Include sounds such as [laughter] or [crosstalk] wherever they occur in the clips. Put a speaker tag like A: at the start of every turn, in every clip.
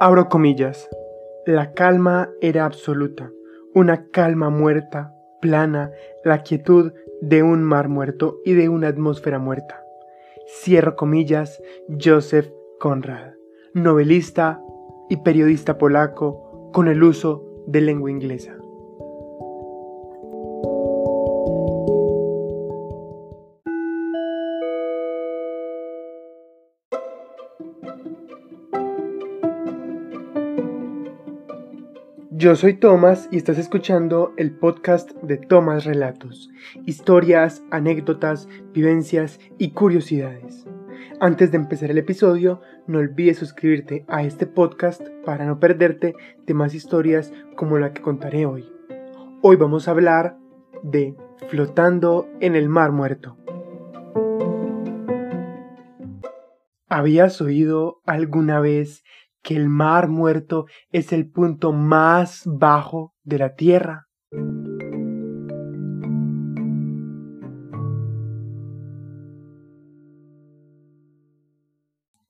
A: Abro comillas. La calma era absoluta, una calma muerta, plana, la quietud de un mar muerto y de una atmósfera muerta. Cierro comillas, Joseph Conrad, novelista y periodista polaco con el uso de lengua inglesa. Yo soy Tomás y estás escuchando el podcast de Tomás Relatos, historias, anécdotas, vivencias y curiosidades. Antes de empezar el episodio, no olvides suscribirte a este podcast para no perderte de más historias como la que contaré hoy. Hoy vamos a hablar de Flotando en el Mar Muerto. ¿Habías oído alguna vez que el mar muerto es el punto más bajo de la tierra.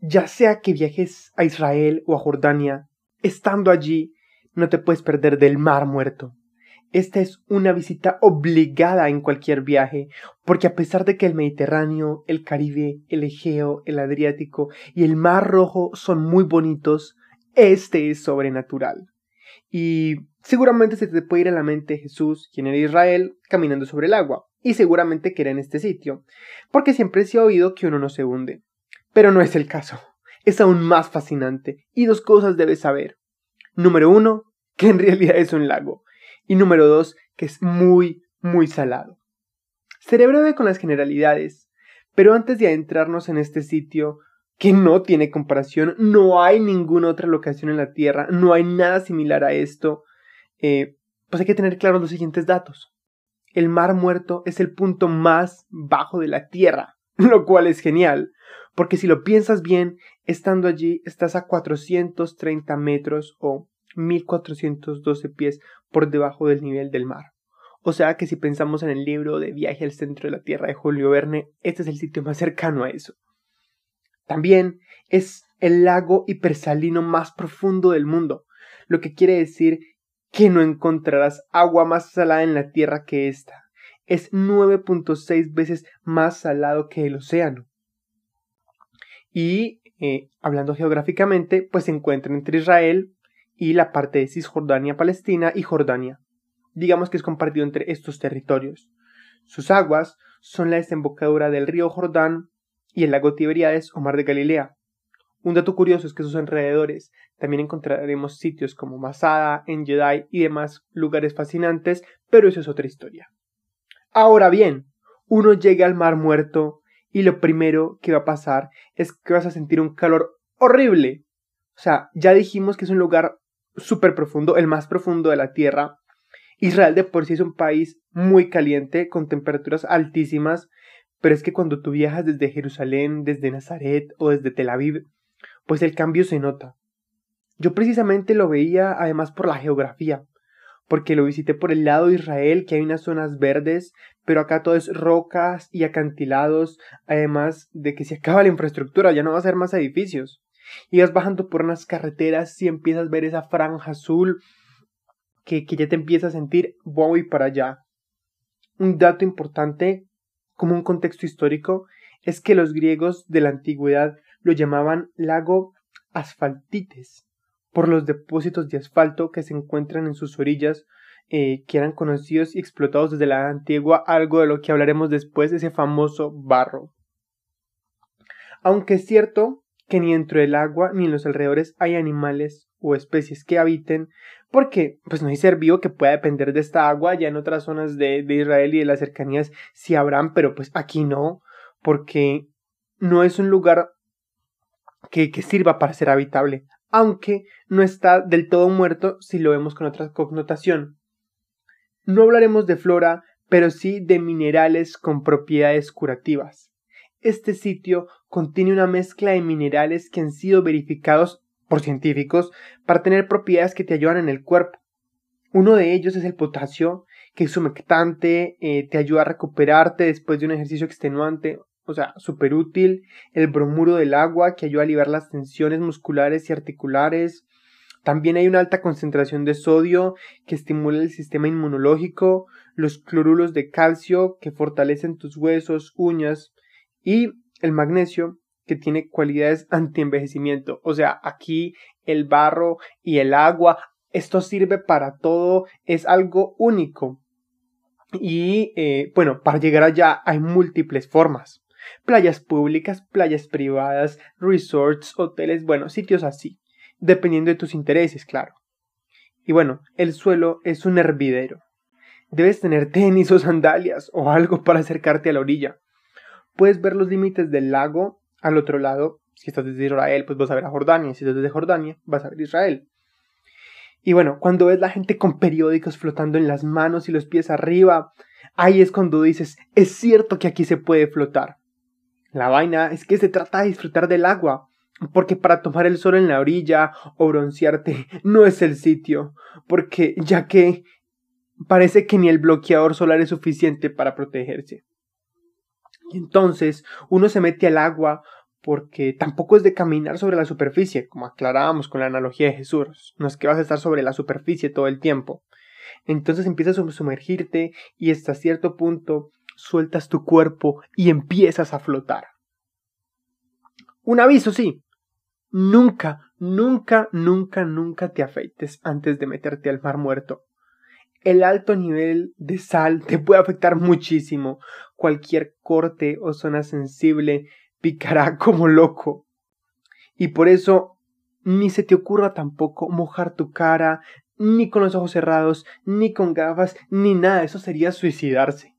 A: Ya sea que viajes a Israel o a Jordania, estando allí no te puedes perder del mar muerto. Esta es una visita obligada en cualquier viaje, porque a pesar de que el Mediterráneo, el Caribe, el Egeo, el Adriático y el Mar Rojo son muy bonitos, este es sobrenatural. Y seguramente se te puede ir a la mente Jesús, quien era Israel, caminando sobre el agua, y seguramente que era en este sitio, porque siempre se ha oído que uno no se hunde. Pero no es el caso. Es aún más fascinante, y dos cosas debes saber. Número uno, que en realidad es un lago y número dos, que es muy, muy salado. Seré breve con las generalidades, pero antes de adentrarnos en este sitio, que no tiene comparación, no hay ninguna otra locación en la Tierra, no hay nada similar a esto, eh, pues hay que tener claros los siguientes datos. El Mar Muerto es el punto más bajo de la Tierra, [laughs] lo cual es genial, porque si lo piensas bien, estando allí estás a 430 metros o 1412 pies por debajo del nivel del mar. O sea que si pensamos en el libro de Viaje al centro de la Tierra de Julio Verne, este es el sitio más cercano a eso. También es el lago hipersalino más profundo del mundo, lo que quiere decir que no encontrarás agua más salada en la Tierra que esta. Es 9.6 veces más salado que el océano. Y eh, hablando geográficamente, pues se encuentra entre Israel, y la parte de Cisjordania, Palestina y Jordania. Digamos que es compartido entre estos territorios. Sus aguas son la desembocadura del río Jordán y el lago Tiberíades o Mar de Galilea. Un dato curioso es que sus alrededores también encontraremos sitios como Masada, Enjedai y demás lugares fascinantes, pero eso es otra historia. Ahora bien, uno llega al Mar Muerto y lo primero que va a pasar es que vas a sentir un calor horrible. O sea, ya dijimos que es un lugar súper profundo, el más profundo de la Tierra. Israel de por sí es un país muy caliente, con temperaturas altísimas, pero es que cuando tú viajas desde Jerusalén, desde Nazaret o desde Tel Aviv, pues el cambio se nota. Yo precisamente lo veía además por la geografía, porque lo visité por el lado de Israel, que hay unas zonas verdes, pero acá todo es rocas y acantilados, además de que se acaba la infraestructura, ya no va a ser más edificios y vas bajando por unas carreteras y empiezas a ver esa franja azul que, que ya te empieza a sentir voy para allá. Un dato importante, como un contexto histórico, es que los griegos de la antigüedad lo llamaban lago asfaltites, por los depósitos de asfalto que se encuentran en sus orillas, eh, que eran conocidos y explotados desde la antigua, algo de lo que hablaremos después, ese famoso barro. Aunque es cierto que ni dentro del agua ni en los alrededores hay animales o especies que habiten, porque pues no hay ser vivo que pueda depender de esta agua, ya en otras zonas de, Israel y de las cercanías sí habrán, pero pues aquí no, porque no es un lugar que, que sirva para ser habitable, aunque no está del todo muerto si lo vemos con otra connotación. No hablaremos de flora, pero sí de minerales con propiedades curativas. Este sitio contiene una mezcla de minerales que han sido verificados por científicos para tener propiedades que te ayudan en el cuerpo. Uno de ellos es el potasio, que es humectante, eh, te ayuda a recuperarte después de un ejercicio extenuante, o sea, súper útil. El bromuro del agua, que ayuda a liberar las tensiones musculares y articulares. También hay una alta concentración de sodio que estimula el sistema inmunológico, los cloruros de calcio que fortalecen tus huesos, uñas y el magnesio que tiene cualidades anti-envejecimiento. O sea, aquí el barro y el agua, esto sirve para todo, es algo único. Y eh, bueno, para llegar allá hay múltiples formas. Playas públicas, playas privadas, resorts, hoteles, bueno, sitios así, dependiendo de tus intereses, claro. Y bueno, el suelo es un hervidero. Debes tener tenis o sandalias o algo para acercarte a la orilla. Puedes ver los límites del lago al otro lado. Si estás desde Israel, pues vas a ver a Jordania. Si estás desde Jordania, vas a ver Israel. Y bueno, cuando ves la gente con periódicos flotando en las manos y los pies arriba, ahí es cuando dices, es cierto que aquí se puede flotar. La vaina es que se trata de disfrutar del agua, porque para tomar el sol en la orilla o broncearte no es el sitio, porque ya que parece que ni el bloqueador solar es suficiente para protegerse. Entonces uno se mete al agua porque tampoco es de caminar sobre la superficie, como aclarábamos con la analogía de Jesús, no es que vas a estar sobre la superficie todo el tiempo. Entonces empiezas a sumergirte y hasta cierto punto sueltas tu cuerpo y empiezas a flotar. Un aviso, sí. Nunca, nunca, nunca, nunca te afeites antes de meterte al mar muerto. El alto nivel de sal te puede afectar muchísimo. Cualquier corte o zona sensible picará [laughs] como loco. Y por eso ni se te ocurra tampoco mojar tu cara, ni con los ojos cerrados, ni con gafas, ni nada. Eso sería suicidarse.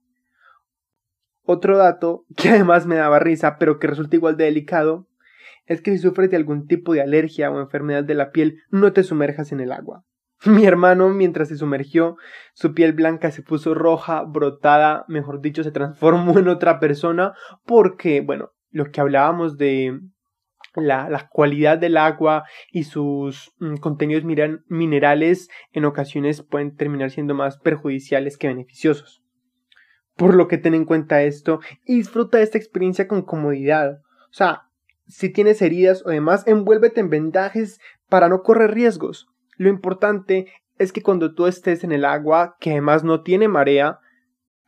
A: Otro dato [laughs] que además me daba risa, pero que resulta igual de delicado, es que si sufres de algún tipo de alergia o enfermedad de la piel, no te sumerjas en el agua. [laughs] Mi hermano, mientras se sumergió, su piel blanca se puso roja, brotada, mejor dicho, se transformó [laughs] en otra persona, porque, bueno, lo que hablábamos de la, la cualidad del agua y sus mm, contenidos minerales en ocasiones pueden terminar siendo más perjudiciales que beneficiosos. Por lo que ten en cuenta esto y disfruta de esta experiencia con comodidad. O sea, si tienes heridas o demás, envuélvete en vendajes para no correr riesgos. Lo importante es que cuando tú estés en el agua, que además no tiene marea,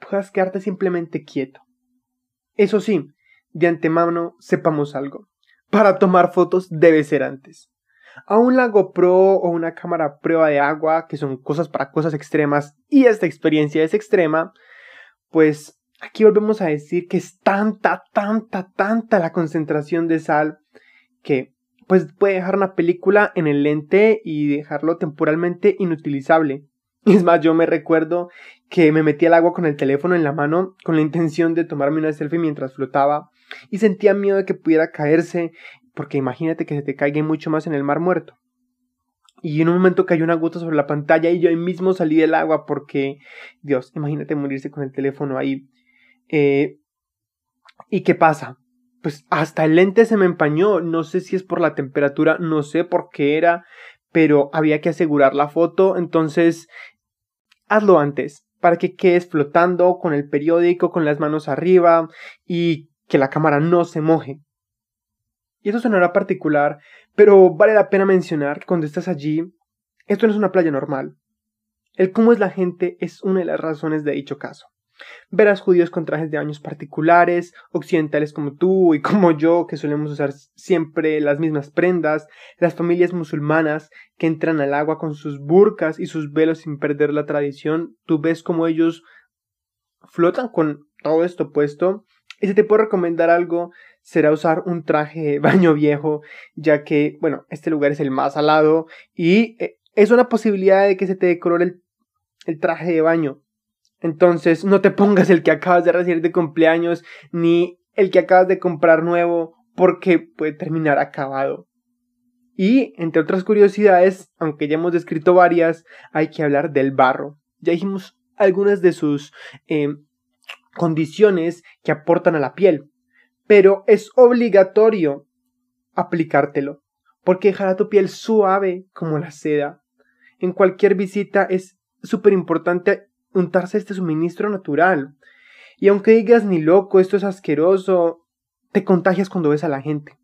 A: puedas quedarte simplemente quieto. Eso sí, de antemano sepamos algo. Para tomar fotos debe ser antes. A un lago pro o una cámara prueba de agua, que son cosas para cosas extremas, y esta experiencia es extrema, pues aquí volvemos a decir que es tanta, tanta, tanta la concentración de sal que pues puede dejar una película en el lente y dejarlo temporalmente inutilizable. [laughs] Es más, yo me recuerdo que me metí al agua con el teléfono en la mano con la intención de tomarme una selfie mientras flotaba y sentía miedo de que pudiera caerse porque imagínate que se te caiga mucho más en el mar muerto. Y en un momento cayó una gota sobre la pantalla y yo ahí mismo salí del agua porque, Dios, imagínate morirse con el teléfono ahí. Eh, ¿Y qué pasa? Pues hasta el lente se me empañó. No sé si es por la temperatura, no sé por qué era, pero había que asegurar la foto. Entonces, hazlo antes para que quedes flotando con el periódico, con las manos arriba y que la cámara no se moje. Y eso sonará particular, pero vale la pena mencionar que cuando estás allí, esto no es una playa normal. El cómo es la gente es una de las razones de dicho caso. Verás judíos con trajes de baños particulares, occidentales como tú y como yo, que solemos usar siempre las mismas prendas, las familias musulmanas que entran al agua con sus burcas y sus velos sin perder la tradición, tú ves como ellos flotan con todo esto puesto. Y si te puedo recomendar algo, será usar un traje de baño viejo, ya que, bueno, este lugar es el más alado y eh, es una posibilidad de que se te decolore el, el traje de baño. Entonces, no te pongas el que acabas de recibir de cumpleaños ni el que acabas de comprar nuevo porque puede terminar acabado. Y, entre otras curiosidades, aunque ya hemos descrito varias, hay que hablar del barro. Ya dijimos algunas de sus eh, condiciones que aportan a la piel pero es obligatorio aplicártelo, porque dejará tu piel suave como la seda. En cualquier visita es súper importante untarse este suministro natural. Y aunque digas ni loco, esto es asqueroso, te contagias cuando ves a la gente.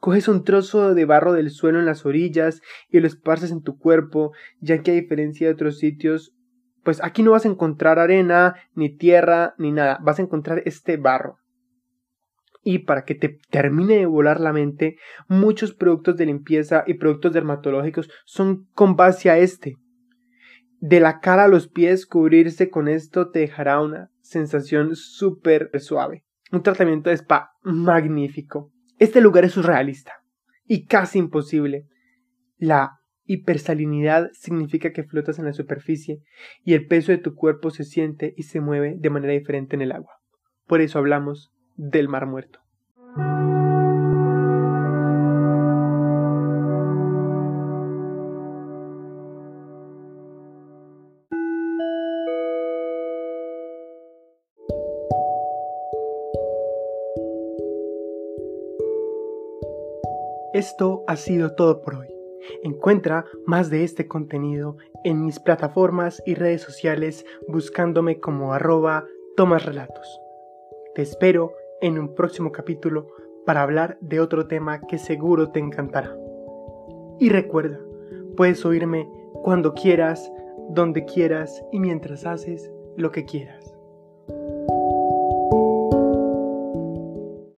A: Coges un trozo de barro del suelo en las orillas y lo esparces en tu cuerpo, ya que a diferencia de otros sitios, pues aquí no vas a encontrar arena, ni tierra, ni nada, vas a encontrar este barro. Y para que te termine de volar la mente, muchos productos de limpieza y productos dermatológicos son con base a este. De la cara a los pies, cubrirse con esto te dejará una sensación súper suave. Un tratamiento de spa magnífico. Este lugar es surrealista y casi imposible. La hipersalinidad significa que flotas en la superficie y el peso de tu cuerpo se siente y se mueve de manera diferente en el agua. Por eso hablamos del mar muerto. Esto ha sido todo por hoy. Encuentra más de este contenido en mis plataformas y redes sociales buscándome como arroba tomasrelatos. Te espero en un próximo capítulo para hablar de otro tema que seguro te encantará. Y recuerda, puedes oírme cuando quieras, donde quieras y mientras haces lo que quieras.